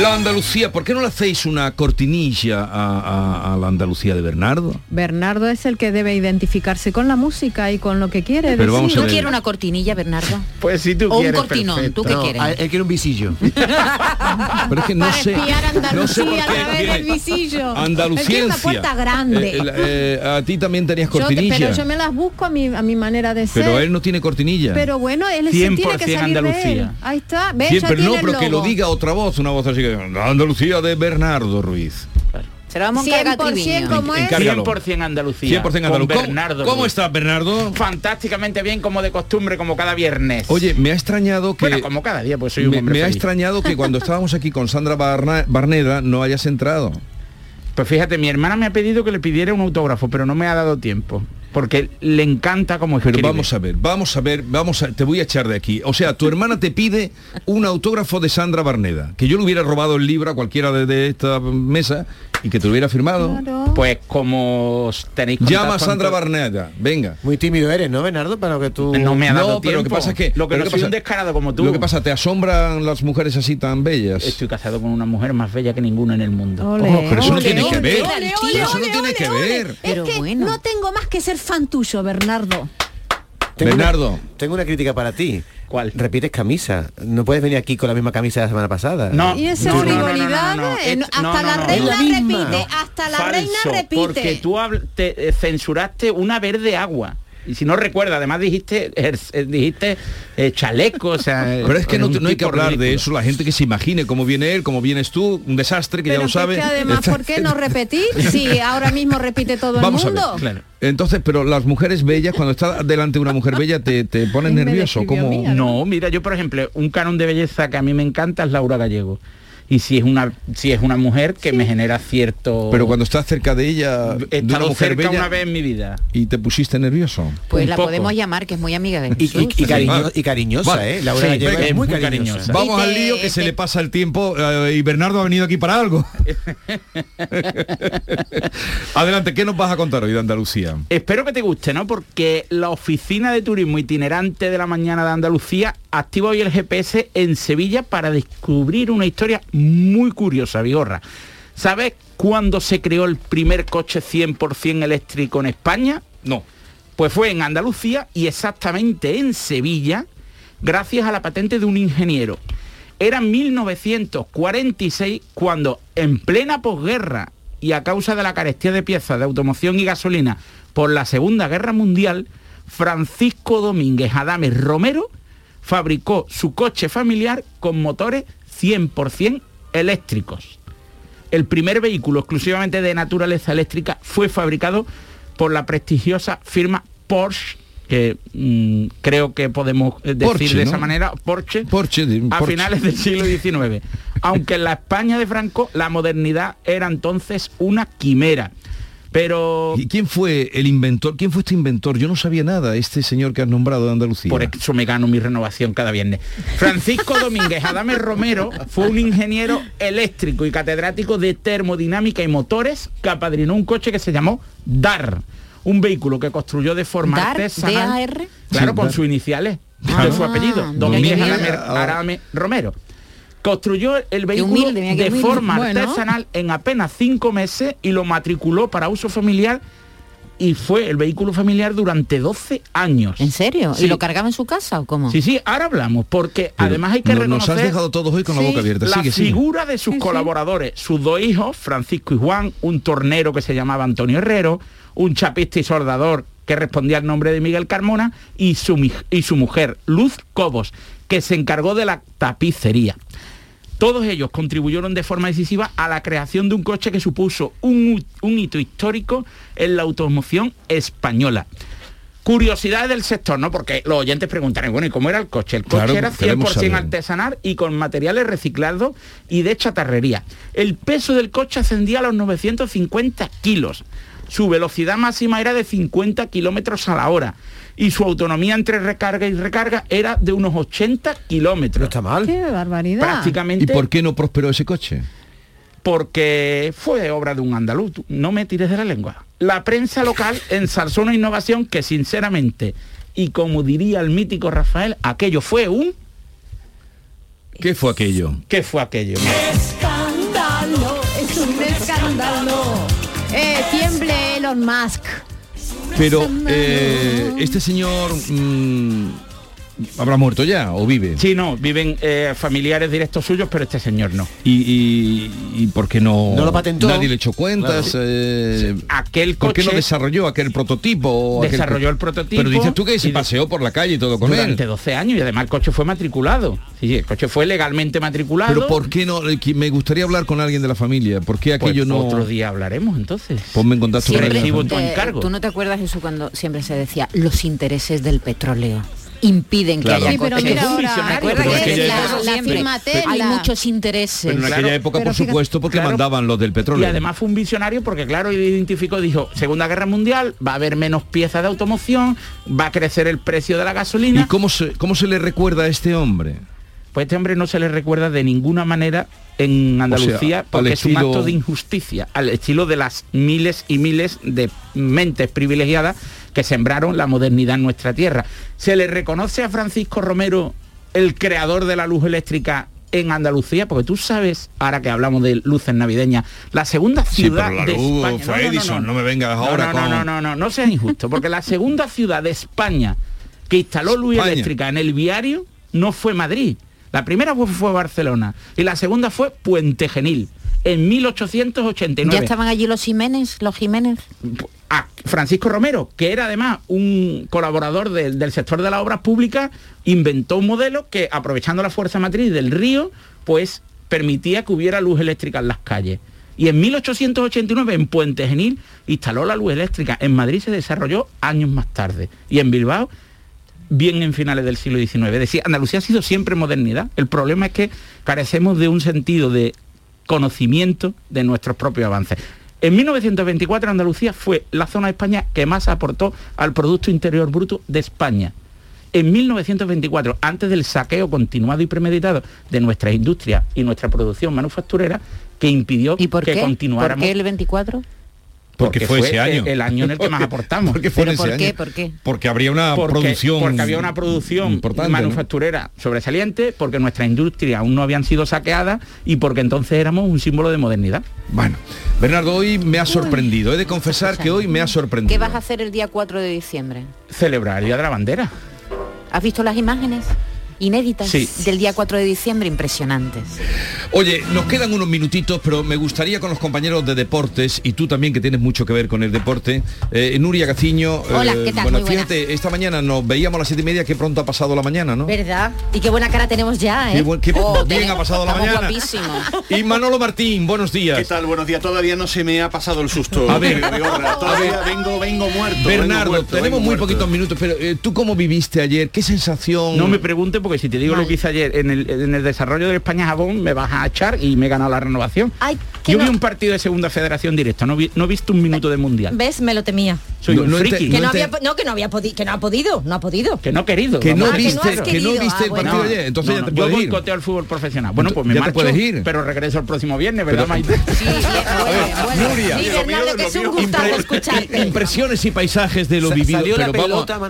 La Andalucía, ¿por qué no le hacéis una cortinilla a, a- a la Andalucía de Bernardo? Bernardo es el que debe identificarse con la música y con lo que quiere. Pero vamos ¿Tú quieres una cortinilla, Bernardo? Pues si tú O un quieres, cortinón, perfecto. ¿tú qué No, quieres? a- Él quiere un visillo. *laughs* Pero es que no Para sé. espiar no sé Andalucía por a qué través viene- del visillo. Andaluciencia. Él tiene una puerta grande. Eh, eh, a ti también tenías Yo cortinilla. pero yo me las busco a mi, a mi manera de ser. Pero él no tiene cortinilla. Pero bueno, él se tiene que 100% salir de él. Andalucía. Ahí está. ¿Ves? Siempre ya no, pero que lo diga otra voz, una voz así Andalucía de Bernardo Ruiz. Se lo vamos a encargar a 100% Triviño. como es. Encárgalo. 100% Andalucía. 100% andaluz. Con ¿Cómo- Bernardo. ¿Cómo estás, Bernardo? Fantásticamente bien, como de costumbre, como cada viernes. Oye, me ha extrañado que... Bueno, como cada día, pues soy un me, hombre me ha extrañado que cuando *laughs* estábamos aquí con Sandra Barna- Barneda no hayas entrado. Pues fíjate, mi hermana me ha pedido que le pidiera un autógrafo, pero no me ha dado tiempo. Porque le encanta como Pero escribe. vamos a ver, vamos a ver, vamos a, te voy a echar de aquí. O sea, tu hermana te pide un autógrafo de Sandra Barneda, que yo le hubiera robado el libro a cualquiera de, de esta mesa y que te lo hubiera firmado. Pues como tenéis Llama a Sandra Barneda, venga. Muy tímido eres, ¿no, Bernardo? Para que tú... No me ha dado No, pero lo que tiempo. pasa es que Lo que no ¿qué soy pasa? un descarado como tú. Lo que pasa, ¿te asombran las mujeres así tan bellas? Estoy casado con una mujer más bella que ninguna en el mundo. Oh, pero eso no tiene que ver. Pero eso no tiene que ver. Es Pero que bueno. no tengo más que ser fan tuyo, Bernardo. Tengo Bernardo. Una, tengo una crítica para ti. ¿Cuál? Repites camisa. No puedes venir aquí con la misma camisa de la semana pasada. No, Y esa no, no, no, frivolidad, no, no, no. Es- hasta no, la reina repite, hasta la Falso, reina repite. Porque tú te censuraste una verde agua. Y si no recuerda, además dijiste eh, eh, dijiste eh, chaleco, o sea... *laughs* Pero es que no, no hay que hablar de eso, la gente que se imagine cómo viene él, cómo vienes tú, un desastre que Pero ya lo sabe. además, ¿por qué no repetir? *laughs* Si ahora mismo repite todo Vamos el a ver, mundo. Claro. Entonces, pero las mujeres bellas, cuando está delante de una mujer bella, te, te pones *laughs* nervioso. a mí, No, mira, yo por ejemplo, un canon de belleza que a mí me encanta es Laura Gallego. Y si es una si es una mujer que me genera cierto Pero cuando estás cerca de ella, he de una mujer cerca bella, una vez en mi vida. y te pusiste nervioso. Pues Un la poco. podemos llamar, que es muy amiga de Y, Jesús. y- y cariño- y cariñosa, Vale. ¿eh? Laura Sí, es muy muy cariñosa. cariñosa. Vamos al lío que se te- le pasa el tiempo eh, y Bernardo ha venido aquí para algo. *laughs* Adelante, ¿qué nos vas a contar hoy de Andalucía? Espero que te guste, ¿no? Porque la oficina de turismo itinerante de la mañana de Andalucía activa hoy el GPS en Sevilla para descubrir una historia muy curiosa, Vigorra. ¿Sabes cuándo se creó el primer coche 100% eléctrico en España? No. Pues fue en Andalucía y exactamente en Sevilla, gracias a la patente de un ingeniero. Era 1946 cuando, en plena posguerra y a causa de la carestía de piezas de automoción y gasolina por la Segunda Guerra Mundial, Francisco Domínguez Adames Romero fabricó su coche familiar con motores 100% eléctricos. El primer vehículo exclusivamente de naturaleza eléctrica fue fabricado por la prestigiosa firma Porsche, que mm, creo que podemos eh, decir Porsche, de ¿no? esa manera, Porsche, Porsche, de- a Porsche. finales del siglo XIX. Aunque en la España de Franco la modernidad era entonces una quimera. Pero ¿Y quién fue el inventor? ¿Quién fue este inventor? Yo no sabía nada, este señor que has nombrado de Andalucía. por eso me gano mi renovación cada viernes. Francisco *laughs* Domínguez Adame Romero fue un ingeniero eléctrico y catedrático de termodinámica y motores que apadrinó un coche que se llamó DAR, un vehículo que construyó de forma ¿Dar? artesanal. ¿D-A-R? Claro, Sí, con Dar. sus iniciales Ah, de su apellido, mira Domínguez Adame, bien. Adame Romero. Construyó el vehículo humilde, mira qué de forma Bueno. artesanal en apenas cinco meses y lo matriculó para uso familiar y fue el vehículo familiar durante 12 años. ¿En serio? Sí. ¿Y lo cargaba en su casa o cómo? Sí, sí, ahora hablamos, porque Pero además hay que no- reconocer... nos has dejado todos hoy con la boca abierta. La Sigue, sigue. figura de sus colaboradores, sus dos hijos, Francisco y Juan, un tornero que se llamaba Antonio Herrero, un chapista y soldador que respondía al nombre de Miguel Carmona, y su, y su mujer, Luz Cobos, que se encargó de la tapicería. Todos ellos contribuyeron de forma decisiva a la creación de un coche que supuso un, un hito histórico en la automoción española. Curiosidades del sector, ¿no? Porque los oyentes preguntarán, bueno, ¿y cómo era el coche? El coche Claro, era queremos 100% saber. artesanal y con materiales reciclados y de chatarrería. El peso del coche ascendía a los 950 kilos. Su velocidad máxima era de 50 kilómetros a la hora. Y su autonomía entre recarga y recarga era de unos 80 kilómetros. No está mal. Qué barbaridad. Prácticamente ¿Y por qué no prosperó ese coche? porque fue obra de un andaluz. No me tires de la lengua. La prensa local ensalzó una innovación que sinceramente, y como diría el mítico Rafael, aquello fue un... ¿Qué fue aquello? ¿Qué fue aquello? Elon Musk. Pero eh, este señor mm, habrá muerto ya o vive. Sí, no, viven eh, familiares directos suyos, pero este señor no. ¿Y, y, y por qué no? No lo patentó. Nadie le echó cuentas. Claro. eh, Aquel ¿Por qué no coche- desarrolló aquel prototipo? aquel Desarrolló el prototipo Pero dices tú que se paseó por la calle y todo con Durante él. 12 años y además el coche fue matriculado. Sí, sí, el coche fue legalmente matriculado. Pero ¿por qué no? Eh, Me gustaría hablar con alguien de la familia. ¿Por qué Pues aquello no? Otro día hablaremos entonces. Ponme en contacto con Siempre, tu eh, encargo. ¿Tú no te acuerdas eso cuando siempre se decía los intereses del petróleo? Impiden Claro. que haya Sí, pero coches. mira ahora- ¿Te acuerdas Pero que en aquella decía época- eso la siempre? firma Tesla. Hay muchos intereses. Pero en aquella época, por supuesto, porque Claro. mandaban los del petróleo. Y además fue un visionario porque, claro, identificó, dijo, Segunda Guerra Mundial, va a haber menos piezas de automoción, va a crecer el precio de la gasolina. ¿Y cómo se, cómo se le recuerda a este hombre? Pues este hombre no se le recuerda de ninguna manera en Andalucía O sea, porque es un acto de injusticia, al estilo de las miles y miles de mentes privilegiadas que sembraron la modernidad en nuestra tierra. Se le reconoce a Francisco Romero el creador de la luz eléctrica en Andalucía, porque tú sabes, ahora que hablamos de luces navideñas, la segunda Sí, ciudad pero la de luz España. fue Edison, no me vengas No, ahora no, con- no, no, no, no, no seas injusto, porque la segunda ciudad de España que instaló luz eléctrica en el viario no fue Madrid. La primera fue, fue Barcelona y la segunda fue Puente Genil en 1889. ¿Ya estaban allí los Jiménez, los Jiménez? a Francisco Romero, que era además un colaborador del, del sector de las obras públicas, inventó un modelo que, aprovechando la fuerza matriz del río, pues permitía que hubiera luz eléctrica en las calles. Y en 1889 en Puente Genil instaló la luz eléctrica. En Madrid se desarrolló años más tarde. Y en Bilbao, bien en finales del siglo XIX. Es decir, Andalucía ha sido siempre modernidad. El problema es que carecemos de un sentido de conocimiento de nuestros propios avances. En 1924 Andalucía fue la zona de España que más aportó al Producto Interior Bruto de España. En 1924, antes del saqueo continuado y premeditado de nuestra industria y nuestra producción manufacturera, que impidió ¿Y por que qué? ¿Por continuáramos qué el 24? Porque fue ese año. el- el año en el que *laughs* más aportamos. porque fue en ¿Pero ese por año. qué? ¿Por qué? Porque habría una Porque- producción porque había una producción importante, ¿no? manufacturera sobresaliente, porque nuestra industria aún no habían sido saqueadas y porque entonces éramos un símbolo de modernidad. Bueno, Bernardo, hoy me ha sorprendido. He de confesar que hoy me ha sorprendido. ¿Qué vas a hacer el día 4 de diciembre? Celebrar el Día de la Bandera. ¿Has visto las imágenes? Inéditas Sí. del día 4 de diciembre impresionantes. Oye, nos quedan unos minutitos, pero me gustaría con los compañeros de deportes, y tú también que tienes mucho que ver con el deporte, eh, Nuria Gaciño. Hola, eh, ¿qué tal? Bueno, Muy buenas. fíjate, esta mañana nos veíamos a las siete y media, que pronto ha pasado la mañana, ¿no? ¿Verdad? Y qué buena cara tenemos ya, ¿eh? Qué buen- qué Oh, bien tenemos- ha pasado la mañana. guapísimos. Y Manolo Martín, buenos días. ¿Qué tal? Buenos días. Todavía no se me ha pasado el susto. A ver. Todavía vengo, vengo muerto. vengo Bernardo, muerto, tenemos vengo muy muerto. poquitos minutos, pero eh, ¿tú cómo viviste ayer? ¿Qué sensación? No me pregunte porque si te digo lo que hice ayer en el, en el desarrollo del España Jabón me vas a echar y me he ganado la renovación. Ay, que Yo vi un partido de segunda federación directo, no, vi, no he visto un minuto de mundial. ¿Ves? Me lo temía. Soy un friki. que no, había, no, que no había podido, que no ha podido, no ha podido. Que no he querido. Que no Ah, que no viste, has que no viste Ah, el bueno. partido ayer, entonces No, ya te yo puedes ir. boicoteo al fútbol profesional. Bueno, pues me Ya te marcho, puedes ir. pero regreso el próximo viernes, ¿verdad, Pero- Maite? *laughs* Nuria, Sí, Bernardo, que es un gustazo Impre- escucharte. Impresiones y paisajes de lo vivido.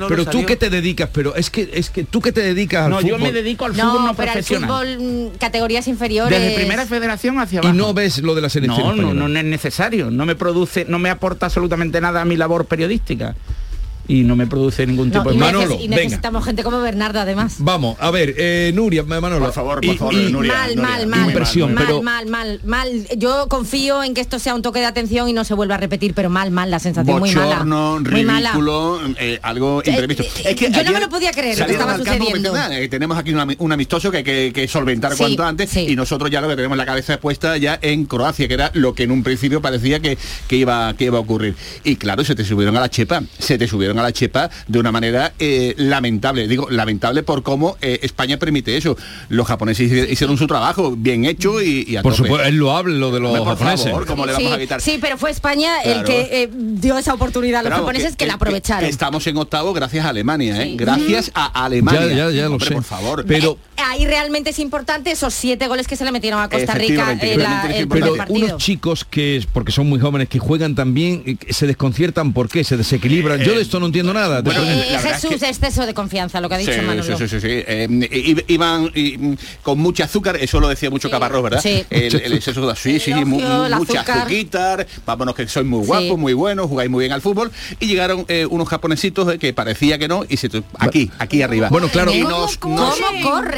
pero tú qué te dedicas, pero es que es que tú que te dedicas al No, yo me dedico al fútbol No, no pero al profesional. fútbol mm, categorías inferiores. Desde primera federación hacia y abajo. no ves lo de la selección No, no, no es necesario. No me produce, no me aporta absolutamente nada a mi labor periodística. Y no me produce ningún No, tipo y, de... neces- y necesitamos gente como Bernardo además. Vamos, a ver, eh, Nuria, Manolo. Por favor, por y- favor, y- Nuria, mal, Nuria, mal, mal, impresión, mal, pero- mal, mal, mal. Yo confío en que esto sea un toque de atención y no se vuelva a repetir, pero mal, mal, la sensación muy mala. Bochorno, Muy mala. ridículo, eh, algo imprevisto. eh, yo no me lo podía creer lo que estaba sucediendo. eh, tenemos aquí una- un amistoso que hay que, que solventar Sí, cuanto antes y nosotros ya lo que tenemos la cabeza puesta ya en Croacia, que era lo que en un principio parecía que, que iba, que iba a ocurrir. Y claro, se te subieron a la chepa, se te subieron a la chepa de una manera eh, lamentable. Digo, lamentable por cómo eh, España permite eso. Los japoneses hici- hicieron su trabajo bien hecho y, y a Por tope. supuesto, es loable lo de los por japoneses. favor, ¿cómo le vamos Sí, a quitar? sí, pero fue España el que eh, dio esa oportunidad a los vamos, japoneses que, la aprovecharon. que estamos en octavo gracias a Alemania, ¿eh? Gracias a Alemania. Ya, ya, ya lo Hombre, sé. por favor. Pero Ahí realmente es importante esos siete goles que se le metieron a Costa Rica en la- es el pero partido. unos chicos que, porque son muy jóvenes, que juegan también, que se desconciertan, ¿por qué? Se desequilibran. Yo de esto no entiendo nada. bueno, Después- Eh, Jesús, exceso de confianza, lo que ha dicho Sí, Manolo. sí, sí, sí, sí. Eh, i- iban y, mm, con mucha azúcar, eso lo decía mucho Caparrós, ¿verdad? Sí. El, el exceso de sí, sí, mu- mucha azúcar. vámonos que sois muy guapos, Sí. muy buenos, jugáis muy bien al fútbol, y llegaron eh, unos japonesitos eh, que parecía que no, y se aquí, aquí arriba. Bueno, claro. Y ¿Cómo, nos- cómo nos-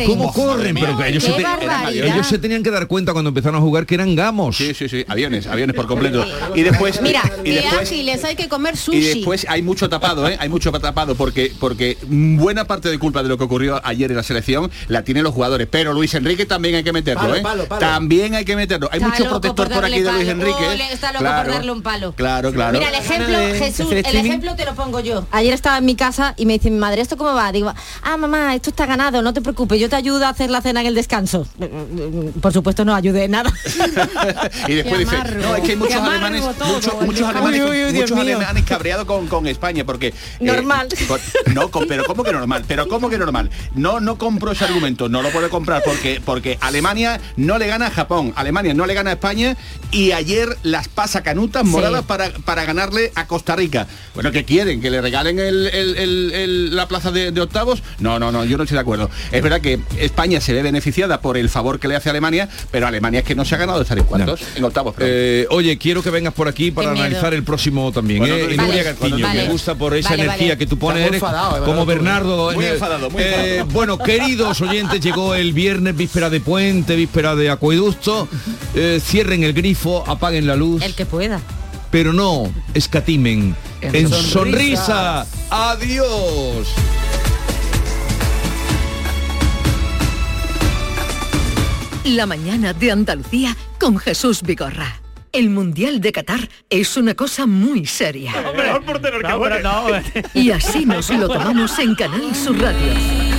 corren? ¿Cómo corren? Pero que ellos, se te- barbaridad. ellos se tenían que dar cuenta cuando empezaron a jugar que eran gamos. Sí, sí, sí, aviones, aviones por completo. Y después, Mira, y Qué después, ágiles, hay que comer Y sushi. después hay mucho tapado, ¿eh? Hay mucho tapado porque porque buena parte de culpa de lo que ocurrió ayer en la selección la tienen los jugadores. Pero Luis Enrique también hay que meterlo, Palo, ¿eh? palo, palo. También hay que meterlo. Hay Está mucho protector por aquí de Luis. Enrique. Ole, está loco Claro. por darle un palo. Claro, claro. Mira, el ejemplo, Jesús, el ejemplo te lo pongo yo. Ayer estaba en mi casa y me dice mi madre, ¿esto cómo va? Digo, ah, mamá, esto está ganado, no te preocupes, yo te ayudo a hacer la cena en el descanso. Por supuesto no ayudé en nada. *laughs* y después dice, no, es que hay muchos alemanes, todo, muchos, muchos alemanes, Uy, uy, muchos alemanes cabreados con, con España porque eh, Normal. por- no, con- pero cómo que normal, pero cómo que normal. No, no compro ese argumento, no lo puedo comprar porque porque Alemania no le gana a Japón, Alemania no le gana a España y ayer las pasa canutas Sí. moradas para, para ganarle a Costa Rica. Bueno, ¿qué quieren? ¿Que le regalen el- el- el- el- la plaza de, de octavos? No, no, no, yo no estoy de acuerdo. Es verdad que España se ve beneficiada por el favor que le hace a Alemania, pero Alemania es que no se ha ganado estar en cuartos, en octavos. Eh, oye, quiero que vengas por aquí para analizar el próximo también. Bueno, ¿eh? Vale, vale. me gusta por esa Vale, energía vale. que tú pones, eres enfadado, como Bernardo. Muy enfadado, Eh, enfadado. bueno, queridos oyentes, llegó el viernes, víspera de puente, víspera de acueducto. Eh, cierren el grifo, apaguen la luz, El que pueda. pero no escatimen. En, En sonrisa. Adiós. La mañana de Andalucía con Jesús Vigorra. El Mundial de Qatar es una cosa muy seria. Y así nos lo tomamos en Canal Sur Radio.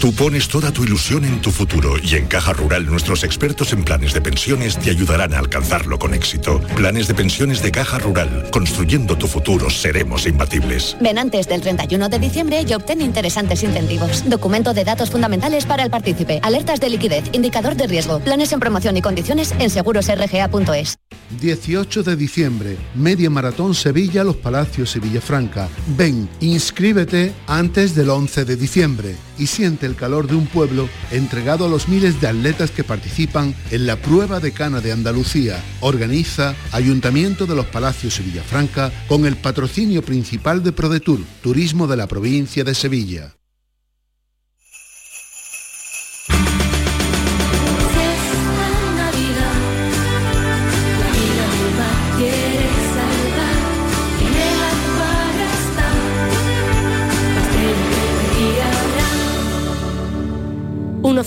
Tú pones toda tu ilusión en tu futuro y en Caja Rural nuestros expertos en planes de pensiones te ayudarán a alcanzarlo con éxito. Planes de pensiones de Caja Rural. Construyendo tu futuro seremos imbatibles. Ven antes del 31 de diciembre y obtén interesantes incentivos. Documento de datos fundamentales para el partícipe. Alertas de liquidez. Indicador de riesgo. Planes en promoción y condiciones en segurosrga.es. 18 de diciembre. Media Maratón Sevilla, Los Palacios y Villafranca. Ven, inscríbete antes del 11 de diciembre y siente el calor de un pueblo entregado a los miles de atletas que participan en la prueba de cana de Andalucía. Organiza Ayuntamiento de los Palacios y Villafranca con el patrocinio principal de ProDetour, Turismo de la provincia de Sevilla.